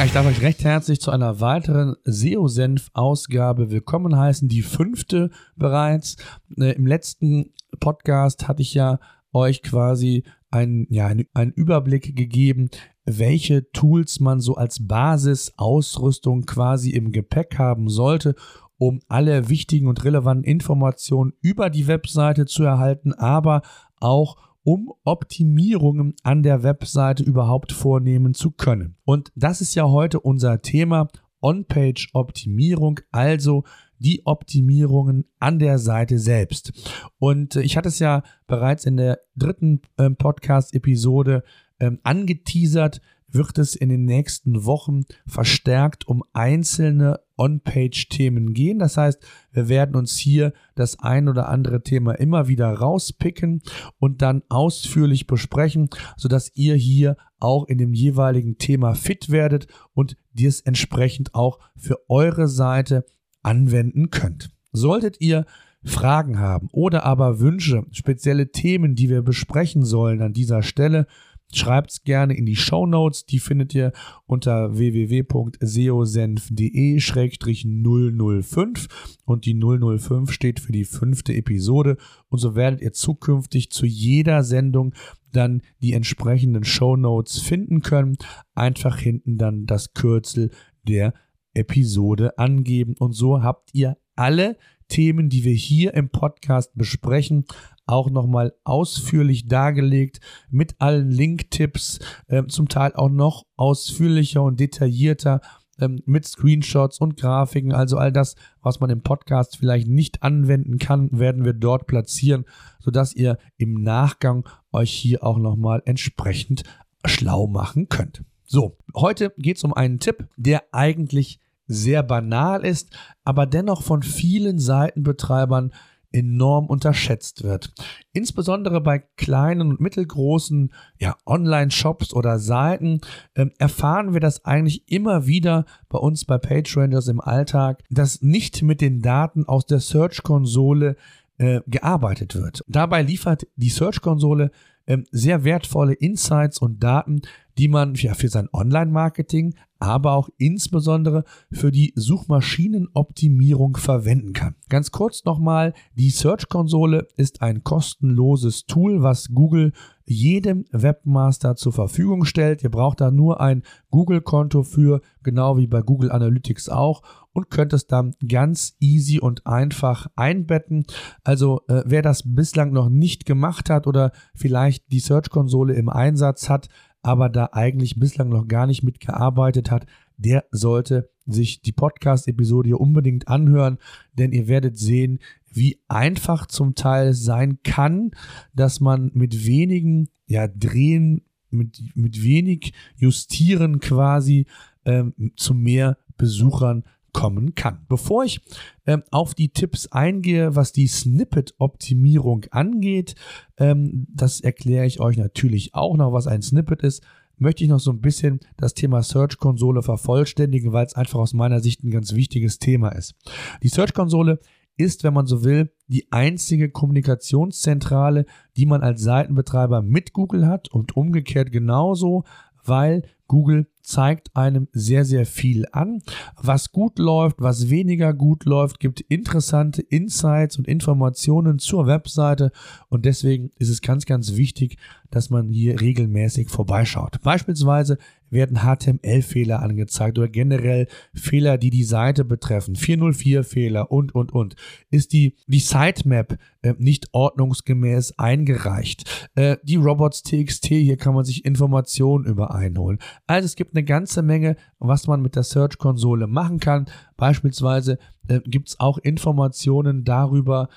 Ja, ich darf euch recht herzlich zu einer weiteren SEO-Senf-Ausgabe willkommen heißen, die fünfte bereits. Äh, Im letzten Podcast hatte ich ja euch quasi einen, ja, einen Überblick gegeben, welche Tools man so als Basisausrüstung quasi im Gepäck haben sollte, um alle wichtigen und relevanten Informationen über die Webseite zu erhalten, aber auch um Optimierungen an der Webseite überhaupt vornehmen zu können. Und das ist ja heute unser Thema On-Page-Optimierung, also die Optimierungen an der Seite selbst. Und äh, ich hatte es ja bereits in der dritten ähm, Podcast-Episode ähm, angeteasert, wird es in den nächsten Wochen verstärkt um einzelne On-Page-Themen gehen. Das heißt, wir werden uns hier das ein oder andere Thema immer wieder rauspicken und dann ausführlich besprechen, sodass ihr hier auch in dem jeweiligen Thema fit werdet und dies entsprechend auch für eure Seite anwenden könnt. Solltet ihr Fragen haben oder aber Wünsche, spezielle Themen, die wir besprechen sollen an dieser Stelle, Schreibt es gerne in die Show Notes. Die findet ihr unter www.seosenf.de-005 und die 005 steht für die fünfte Episode und so werdet ihr zukünftig zu jeder Sendung dann die entsprechenden Show Notes finden können. Einfach hinten dann das Kürzel der Episode angeben und so habt ihr alle Themen, die wir hier im Podcast besprechen, auch nochmal ausführlich dargelegt mit allen Link-Tipps, äh, zum Teil auch noch ausführlicher und detaillierter ähm, mit Screenshots und Grafiken. Also all das, was man im Podcast vielleicht nicht anwenden kann, werden wir dort platzieren, sodass ihr im Nachgang euch hier auch nochmal entsprechend schlau machen könnt. So, heute geht es um einen Tipp, der eigentlich sehr banal ist, aber dennoch von vielen Seitenbetreibern enorm unterschätzt wird. Insbesondere bei kleinen und mittelgroßen ja, Online-Shops oder Seiten ähm, erfahren wir das eigentlich immer wieder bei uns bei PageRangers im Alltag, dass nicht mit den Daten aus der Search-Konsole äh, gearbeitet wird. Dabei liefert die Search-Konsole ähm, sehr wertvolle Insights und Daten, die man ja, für sein Online-Marketing, aber auch insbesondere für die Suchmaschinenoptimierung verwenden kann. Ganz kurz nochmal, die Search-Konsole ist ein kostenloses Tool, was Google jedem Webmaster zur Verfügung stellt. Ihr braucht da nur ein Google-Konto für, genau wie bei Google Analytics auch und könnt es dann ganz easy und einfach einbetten. Also äh, wer das bislang noch nicht gemacht hat oder vielleicht die Search-Konsole im Einsatz hat, aber da eigentlich bislang noch gar nicht mitgearbeitet hat, der sollte sich die Podcast-Episode hier unbedingt anhören, denn ihr werdet sehen, wie einfach zum Teil sein kann, dass man mit wenigen ja, Drehen, mit, mit wenig Justieren quasi ähm, zu mehr Besuchern kommen kann. Bevor ich ähm, auf die Tipps eingehe, was die Snippet-Optimierung angeht, ähm, das erkläre ich euch natürlich auch noch, was ein Snippet ist, möchte ich noch so ein bisschen das Thema Search-Konsole vervollständigen, weil es einfach aus meiner Sicht ein ganz wichtiges Thema ist. Die Search-Konsole ist, wenn man so will, die einzige Kommunikationszentrale, die man als Seitenbetreiber mit Google hat und umgekehrt genauso, weil Google zeigt einem sehr, sehr viel an. Was gut läuft, was weniger gut läuft, gibt interessante Insights und Informationen zur Webseite und deswegen ist es ganz, ganz wichtig, dass man hier regelmäßig vorbeischaut. Beispielsweise werden HTML-Fehler angezeigt oder generell Fehler, die die Seite betreffen, 404-Fehler und, und, und. Ist die, die Sitemap äh, nicht ordnungsgemäß eingereicht? Äh, die Robots.txt, hier kann man sich Informationen über einholen. Also es gibt eine ganze Menge, was man mit der Search-Konsole machen kann. Beispielsweise äh, gibt es auch Informationen darüber,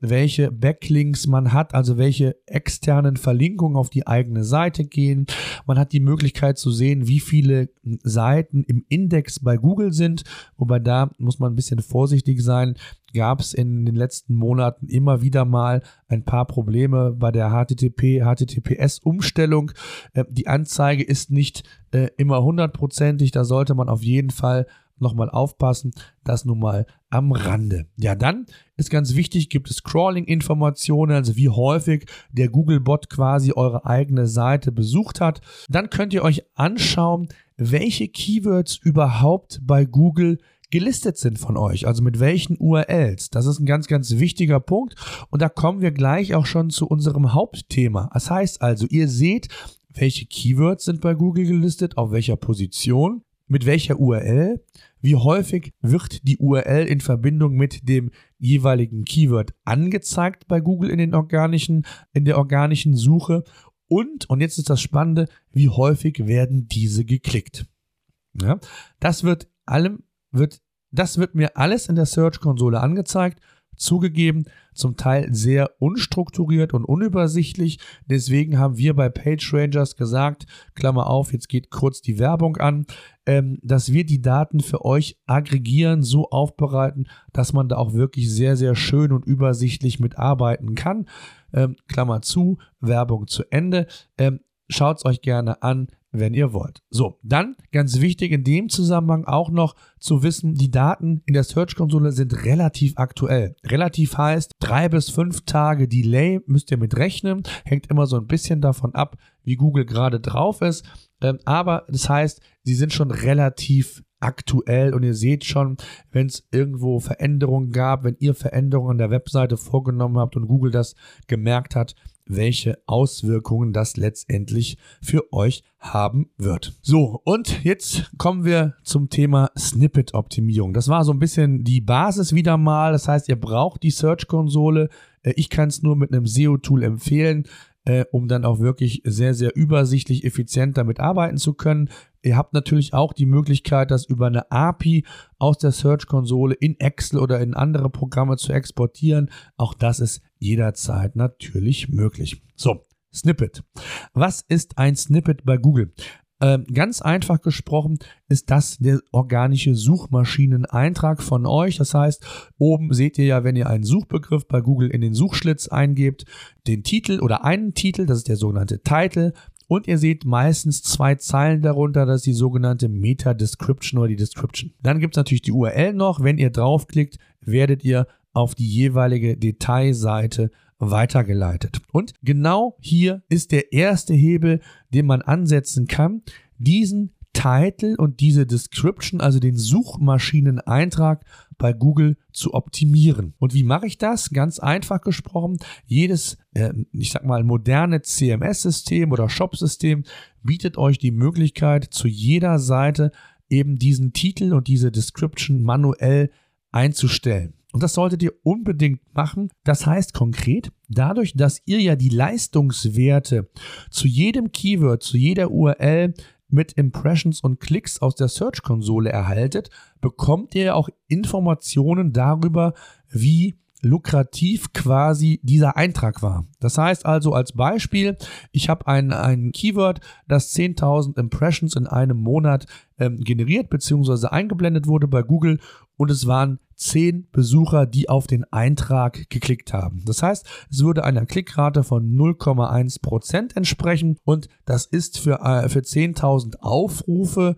welche Backlinks man hat, also welche externen Verlinkungen auf die eigene Seite gehen. Man hat die Möglichkeit zu sehen, wie viele Seiten im Index bei Google sind, wobei da muss man ein bisschen vorsichtig sein. Gab es in den letzten Monaten immer wieder mal ein paar Probleme bei der HTTP, HTTPS Umstellung. Äh, die Anzeige ist nicht äh, immer hundertprozentig, da sollte man auf jeden Fall nochmal aufpassen. Das nun mal am Rande. Ja, dann ist ganz wichtig, gibt es Crawling-Informationen, also wie häufig der Google-Bot quasi eure eigene Seite besucht hat. Dann könnt ihr euch anschauen, welche Keywords überhaupt bei Google gelistet sind von euch, also mit welchen URLs. Das ist ein ganz, ganz wichtiger Punkt und da kommen wir gleich auch schon zu unserem Hauptthema. Das heißt also, ihr seht, welche Keywords sind bei Google gelistet, auf welcher Position, mit welcher URL, wie häufig wird die URL in Verbindung mit dem jeweiligen Keyword angezeigt bei Google in den organischen, in der organischen Suche? Und, und jetzt ist das Spannende, wie häufig werden diese geklickt. Ja, das wird allem, wird, das wird mir alles in der Search-Konsole angezeigt Zugegeben, zum Teil sehr unstrukturiert und unübersichtlich. Deswegen haben wir bei PageRangers gesagt, Klammer auf, jetzt geht kurz die Werbung an, ähm, dass wir die Daten für euch aggregieren, so aufbereiten, dass man da auch wirklich sehr, sehr schön und übersichtlich mitarbeiten kann. Ähm, Klammer zu, Werbung zu Ende. Ähm, Schaut es euch gerne an wenn ihr wollt. So, dann ganz wichtig in dem Zusammenhang auch noch zu wissen, die Daten in der Search-Konsole sind relativ aktuell. Relativ heißt, drei bis fünf Tage Delay müsst ihr mit rechnen. Hängt immer so ein bisschen davon ab, wie Google gerade drauf ist. Ähm, aber das heißt, sie sind schon relativ aktuell und ihr seht schon, wenn es irgendwo Veränderungen gab, wenn ihr Veränderungen an der Webseite vorgenommen habt und Google das gemerkt hat, welche Auswirkungen das letztendlich für euch haben wird. So, und jetzt kommen wir zum Thema Snippet-Optimierung. Das war so ein bisschen die Basis wieder mal. Das heißt, ihr braucht die Search-Konsole. Äh, ich kann es nur mit einem SEO-Tool empfehlen äh, um dann auch wirklich sehr, sehr übersichtlich, effizient damit arbeiten zu können. Ihr habt natürlich auch die Möglichkeit, das über eine API aus der Search-Konsole in Excel oder in andere Programme zu exportieren. Auch das ist jederzeit natürlich möglich. So, Snippet. Was ist ein Snippet bei Google? Ähm, ganz einfach gesprochen ist das der organische Suchmaschineneintrag von euch. Das heißt, oben seht ihr ja, wenn ihr einen Suchbegriff bei Google in den Suchschlitz eingebt, den Titel oder einen Titel, das ist der sogenannte Title. Und ihr seht meistens zwei Zeilen darunter, das ist die sogenannte Meta-Description oder die Description. Dann gibt es natürlich die URL noch. Wenn ihr draufklickt, werdet ihr auf die jeweilige Detailseite weitergeleitet. Und genau hier ist der erste Hebel, den man ansetzen kann, diesen Titel und diese Description, also den Suchmaschineneintrag bei Google zu optimieren. Und wie mache ich das? Ganz einfach gesprochen, jedes, äh, ich sag mal, moderne CMS-System oder Shop-System bietet euch die Möglichkeit, zu jeder Seite eben diesen Titel und diese Description manuell einzustellen. Und das solltet ihr unbedingt machen. Das heißt konkret, dadurch, dass ihr ja die Leistungswerte zu jedem Keyword, zu jeder URL mit Impressions und Klicks aus der Search-Konsole erhaltet, bekommt ihr auch Informationen darüber, wie lukrativ quasi dieser Eintrag war. Das heißt also als Beispiel, ich habe ein, ein Keyword, das 10.000 Impressions in einem Monat ähm, generiert bzw. eingeblendet wurde bei Google und es waren zehn Besucher, die auf den Eintrag geklickt haben. Das heißt, es würde einer Klickrate von 0,1 Prozent entsprechen und das ist für, äh, für 10.000 Aufrufe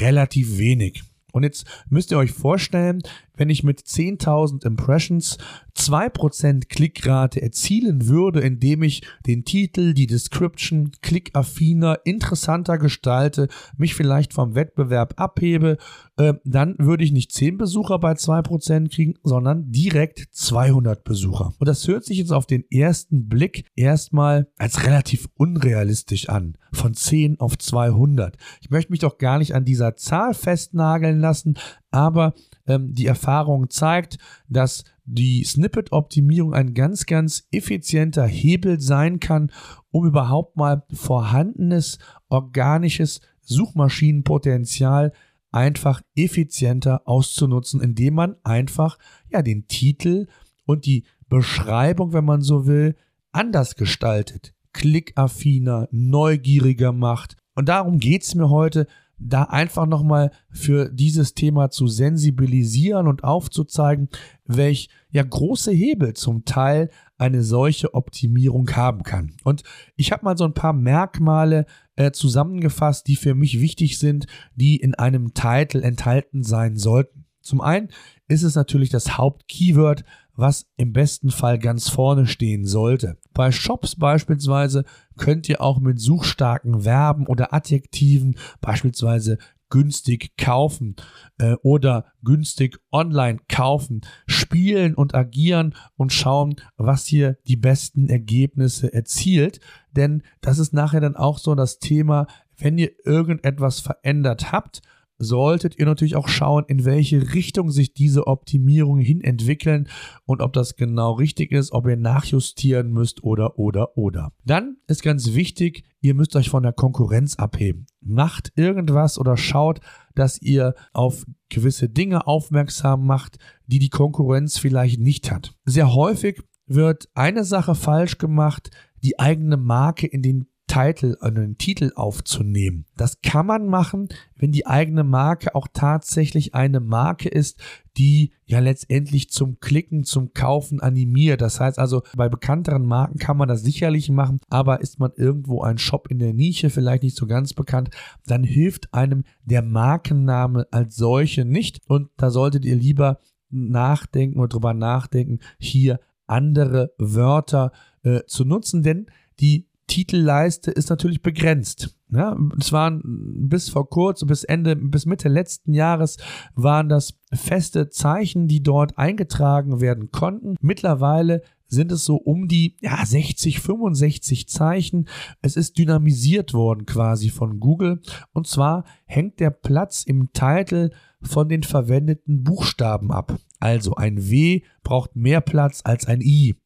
relativ wenig. Und jetzt müsst ihr euch vorstellen, wenn ich mit 10.000 Impressions 2% Klickrate erzielen würde, indem ich den Titel, die Description klickaffiner, interessanter gestalte, mich vielleicht vom Wettbewerb abhebe, äh, dann würde ich nicht 10 Besucher bei 2% kriegen, sondern direkt 200 Besucher. Und das hört sich jetzt auf den ersten Blick erstmal als relativ unrealistisch an. Von 10 auf 200. Ich möchte mich doch gar nicht an dieser Zahl festnageln lassen, aber ähm, die Erfahrung zeigt, dass die Snippet-Optimierung ein ganz, ganz effizienter Hebel sein kann, um überhaupt mal vorhandenes organisches Suchmaschinenpotenzial einfach effizienter auszunutzen, indem man einfach ja den Titel und die Beschreibung, wenn man so will, anders gestaltet, klickaffiner, neugieriger macht. Und darum geht es mir heute da einfach nochmal für dieses Thema zu sensibilisieren und aufzuzeigen, welch ja große Hebel zum Teil eine solche Optimierung haben kann. Und ich habe mal so ein paar Merkmale äh, zusammengefasst, die für mich wichtig sind, die in einem Titel enthalten sein sollten. Zum einen ist es natürlich das Hauptkeyword, was im besten Fall ganz vorne stehen sollte. Bei Shops beispielsweise könnt ihr auch mit suchstarken Verben oder Adjektiven, beispielsweise günstig kaufen äh, oder günstig online kaufen, spielen und agieren und schauen, was hier die besten Ergebnisse erzielt. Denn das ist nachher dann auch so das Thema, wenn ihr irgendetwas verändert habt, solltet ihr natürlich auch schauen, in welche Richtung sich diese Optimierungen hin entwickeln und ob das genau richtig ist, ob ihr nachjustieren müsst oder oder oder. Dann ist ganz wichtig, ihr müsst euch von der Konkurrenz abheben. Macht irgendwas oder schaut, dass ihr auf gewisse Dinge aufmerksam macht, die die Konkurrenz vielleicht nicht hat. Sehr häufig wird eine Sache falsch gemacht, die eigene Marke in den Titel, einen Titel aufzunehmen. Das kann man machen, wenn die eigene Marke auch tatsächlich eine Marke ist, die ja letztendlich zum Klicken, zum Kaufen animiert. Das heißt also, bei bekannteren Marken kann man das sicherlich machen, aber ist man irgendwo ein Shop in der Nische, vielleicht nicht so ganz bekannt, dann hilft einem der Markenname als solche nicht und da solltet ihr lieber nachdenken oder drüber nachdenken, hier andere Wörter äh, zu nutzen, denn die Titelleiste ist natürlich begrenzt. Ja, es waren bis vor kurzem, bis Ende, bis Mitte letzten Jahres waren das feste Zeichen, die dort eingetragen werden konnten. Mittlerweile sind es so um die ja, 60, 65 Zeichen. Es ist dynamisiert worden quasi von Google. Und zwar hängt der Platz im Titel von den verwendeten Buchstaben ab. Also ein W braucht mehr Platz als ein I.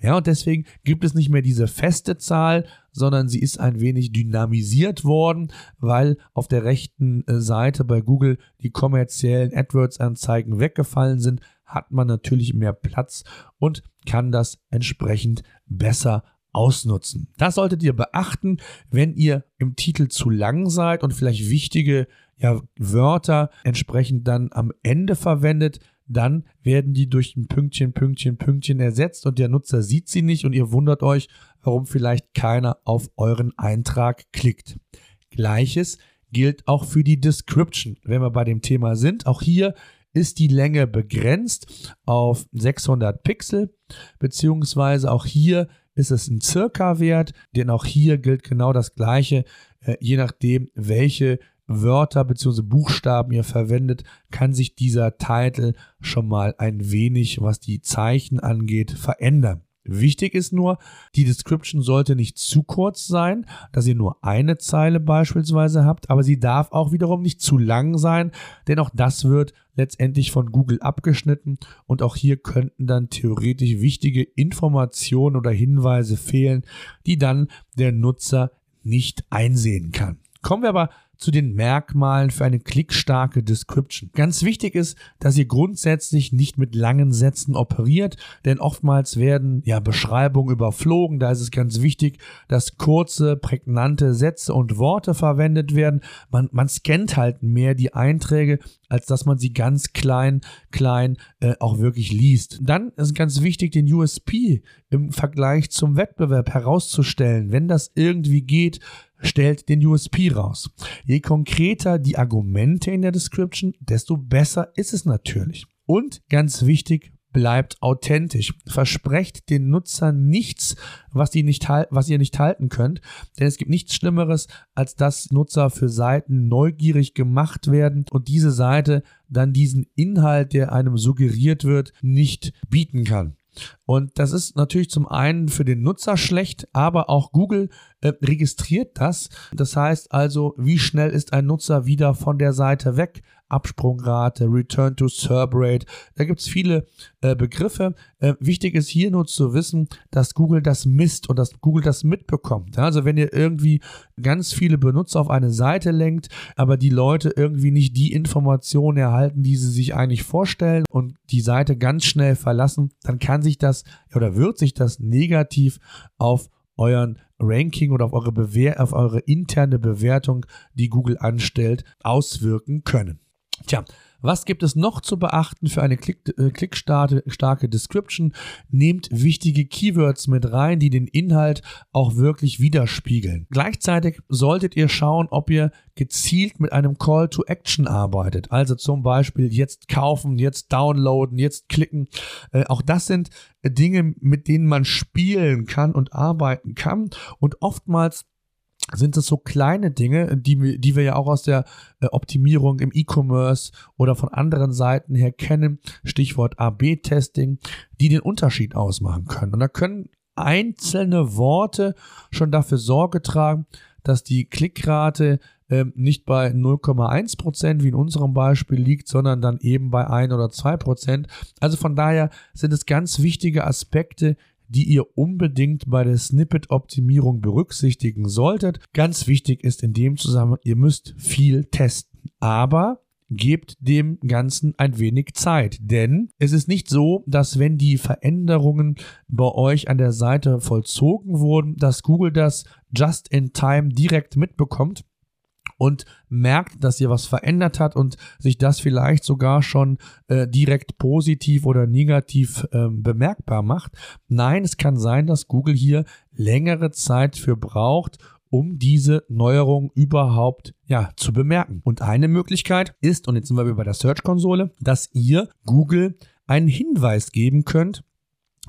Ja, und deswegen gibt es nicht mehr diese feste Zahl, sondern sie ist ein wenig dynamisiert worden, weil auf der rechten äh, Seite bei Google die kommerziellen AdWords-Anzeigen weggefallen sind, hat man natürlich mehr Platz und kann das entsprechend besser ausnutzen. Das solltet ihr beachten, wenn ihr im Titel zu lang seid und vielleicht wichtige ja, Wörter entsprechend dann am Ende verwendet, dann werden die durch ein Pünktchen, Pünktchen, Pünktchen ersetzt und der Nutzer sieht sie nicht und ihr wundert euch, warum vielleicht keiner auf euren Eintrag klickt. Gleiches gilt auch für die Description, wenn wir bei dem Thema sind. Auch hier ist die Länge begrenzt auf 600 Pixel, beziehungsweise auch hier ist es ein Circa-Wert, denn auch hier gilt genau das Gleiche, äh, je nachdem, welche Wörter bzw. Buchstaben ihr verwendet, kann sich dieser Titel schon mal ein wenig, was die Zeichen angeht, verändern. Wichtig ist nur, die Description sollte nicht zu kurz sein, dass ihr nur eine Zeile beispielsweise habt, aber sie darf auch wiederum nicht zu lang sein, denn auch das wird letztendlich von Google abgeschnitten und auch hier könnten dann theoretisch wichtige Informationen oder Hinweise fehlen, die dann der Nutzer nicht einsehen kann. Kommen wir aber zu den Merkmalen für eine klickstarke Description. Ganz wichtig ist, dass ihr grundsätzlich nicht mit langen Sätzen operiert, denn oftmals werden ja Beschreibungen überflogen. Da ist es ganz wichtig, dass kurze, prägnante Sätze und Worte verwendet werden. Man, man scannt halt mehr die Einträge, als dass man sie ganz klein, klein äh, auch wirklich liest. Dann ist ganz wichtig, den USP im Vergleich zum Wettbewerb herauszustellen. Wenn das irgendwie geht, stellt den USP raus. Je konkreter die Argumente in der Description, desto besser ist es natürlich. Und ganz wichtig, bleibt authentisch. Versprecht den Nutzern nichts, was, ihr nicht, was ihr nicht halten könnt. Denn es gibt nichts Schlimmeres, als dass Nutzer für Seiten neugierig gemacht werden und diese Seite dann diesen Inhalt, der einem suggeriert wird, nicht bieten kann. Und das ist natürlich zum einen für den Nutzer schlecht, aber auch Google äh, registriert das. Das heißt also, wie schnell ist ein Nutzer wieder von der Seite weg? Absprungrate, Return to Serb Rate. Da gibt es viele äh, Begriffe. Äh, wichtig ist hier nur zu wissen, dass Google das misst und dass Google das mitbekommt. Ja, also wenn ihr irgendwie ganz viele Benutzer auf eine Seite lenkt, aber die Leute irgendwie nicht die Informationen erhalten, die sie sich eigentlich vorstellen und die Seite ganz schnell verlassen, dann kann sich das oder wird sich das negativ auf euren Ranking oder auf eure, Bewer auf eure interne Bewertung, die Google anstellt, auswirken können. Tja, was gibt es noch zu beachten für eine klick, äh, klickstarke Description? Nehmt wichtige Keywords mit rein, die den Inhalt auch wirklich widerspiegeln. Gleichzeitig solltet ihr schauen, ob ihr gezielt mit einem Call to Action arbeitet. Also zum Beispiel jetzt kaufen, jetzt downloaden, jetzt klicken. Äh, auch das sind Dinge, mit denen man spielen kann und arbeiten kann. Und oftmals sind es so kleine Dinge, die, die wir ja auch aus der äh, Optimierung im E-Commerce oder von anderen Seiten her kennen, Stichwort AB-Testing, die den Unterschied ausmachen können. Und da können einzelne Worte schon dafür Sorge tragen, dass die Klickrate äh, nicht bei 0,1 Prozent wie in unserem Beispiel liegt, sondern dann eben bei 1 oder 2 Prozent. Also von daher sind es ganz wichtige Aspekte, die ihr unbedingt bei der Snippet-Optimierung berücksichtigen solltet. Ganz wichtig ist in dem Zusammenhang, ihr müsst viel testen. Aber gebt dem Ganzen ein wenig Zeit. Denn es ist nicht so, dass wenn die Veränderungen bei euch an der Seite vollzogen wurden, dass Google das just in time direkt mitbekommt und merkt, dass ihr was verändert hat und sich das vielleicht sogar schon äh, direkt positiv oder negativ äh, bemerkbar macht. Nein, es kann sein, dass Google hier längere Zeit für braucht, um diese Neuerung überhaupt ja, zu bemerken. Und eine Möglichkeit ist, und jetzt sind wir wieder bei der Search-Konsole, dass ihr Google einen Hinweis geben könnt,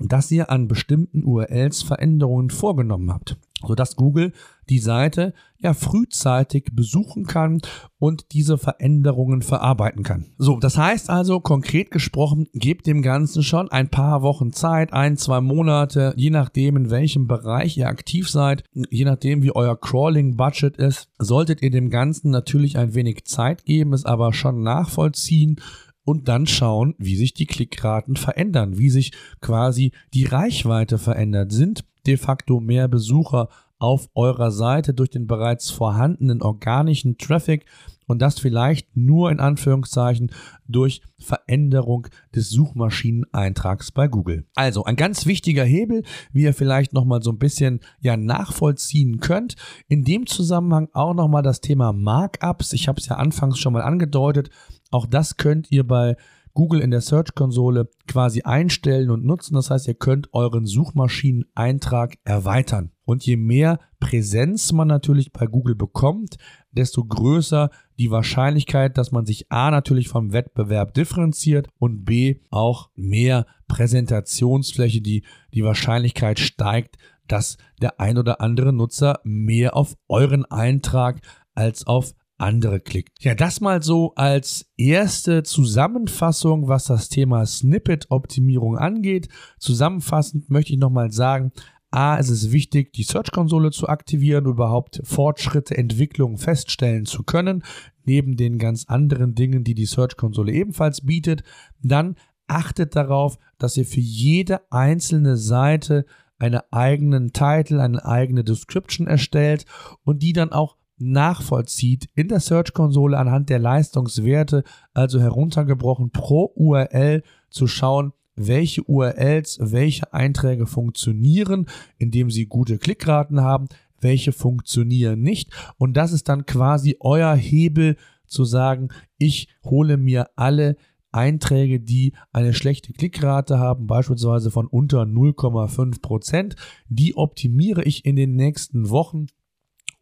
dass ihr an bestimmten URLs Veränderungen vorgenommen habt sodass Google die Seite ja frühzeitig besuchen kann und diese Veränderungen verarbeiten kann. So, das heißt also konkret gesprochen, gebt dem Ganzen schon ein paar Wochen Zeit, ein, zwei Monate, je nachdem in welchem Bereich ihr aktiv seid, je nachdem wie euer Crawling Budget ist, solltet ihr dem Ganzen natürlich ein wenig Zeit geben, es aber schon nachvollziehen und dann schauen, wie sich die Klickraten verändern, wie sich quasi die Reichweite verändert. Sind de facto mehr Besucher auf eurer Seite durch den bereits vorhandenen organischen Traffic und das vielleicht nur in Anführungszeichen durch Veränderung des Suchmaschineneintrags bei Google. Also ein ganz wichtiger Hebel, wie ihr vielleicht noch mal so ein bisschen ja nachvollziehen könnt. In dem Zusammenhang auch noch mal das Thema Markups. Ich habe es ja anfangs schon mal angedeutet. Auch das könnt ihr bei Google in der Search-Konsole quasi einstellen und nutzen. Das heißt, ihr könnt euren Suchmaschineneintrag erweitern. Und je mehr Präsenz man natürlich bei Google bekommt, desto größer die Wahrscheinlichkeit, dass man sich A natürlich vom Wettbewerb differenziert und B auch mehr Präsentationsfläche, die die Wahrscheinlichkeit steigt, dass der ein oder andere Nutzer mehr auf euren Eintrag als auf andere klickt. Ja, das mal so als erste Zusammenfassung, was das Thema Snippet-Optimierung angeht. Zusammenfassend möchte ich nochmal sagen, A, es ist wichtig, die Search-Konsole zu aktivieren, überhaupt Fortschritte, Entwicklungen feststellen zu können, neben den ganz anderen Dingen, die die Search-Konsole ebenfalls bietet. Dann achtet darauf, dass ihr für jede einzelne Seite einen eigenen Titel, eine eigene Description erstellt und die dann auch nachvollzieht in der Search-Konsole anhand der Leistungswerte, also heruntergebrochen pro URL zu schauen, welche URLs, welche Einträge funktionieren, indem sie gute Klickraten haben, welche funktionieren nicht. Und das ist dann quasi euer Hebel zu sagen, ich hole mir alle Einträge, die eine schlechte Klickrate haben, beispielsweise von unter 0,5 Prozent, die optimiere ich in den nächsten Wochen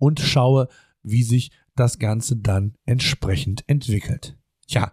und schaue, wie sich das Ganze dann entsprechend entwickelt. Tja,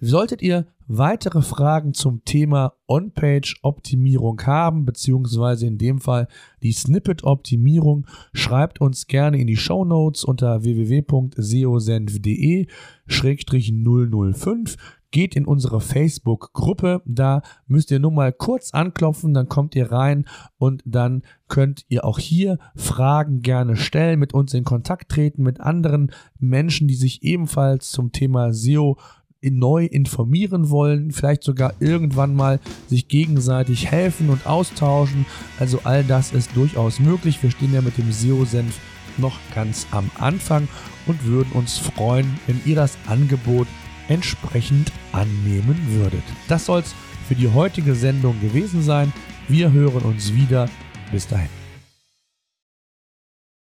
solltet ihr weitere Fragen zum Thema On-Page-Optimierung haben, beziehungsweise in dem Fall die Snippet-Optimierung, schreibt uns gerne in die Show Notes unter www.seosenf.de-005 geht in unsere Facebook-Gruppe. Da müsst ihr nur mal kurz anklopfen, dann kommt ihr rein und dann könnt ihr auch hier Fragen gerne stellen, mit uns in Kontakt treten, mit anderen Menschen, die sich ebenfalls zum Thema SEO neu informieren wollen, vielleicht sogar irgendwann mal sich gegenseitig helfen und austauschen. Also all das ist durchaus möglich. Wir stehen ja mit dem SEO-Senf noch ganz am Anfang und würden uns freuen, wenn ihr das Angebot entsprechend annehmen würdet. Das soll es für die heutige Sendung gewesen sein. Wir hören uns wieder. Bis dahin.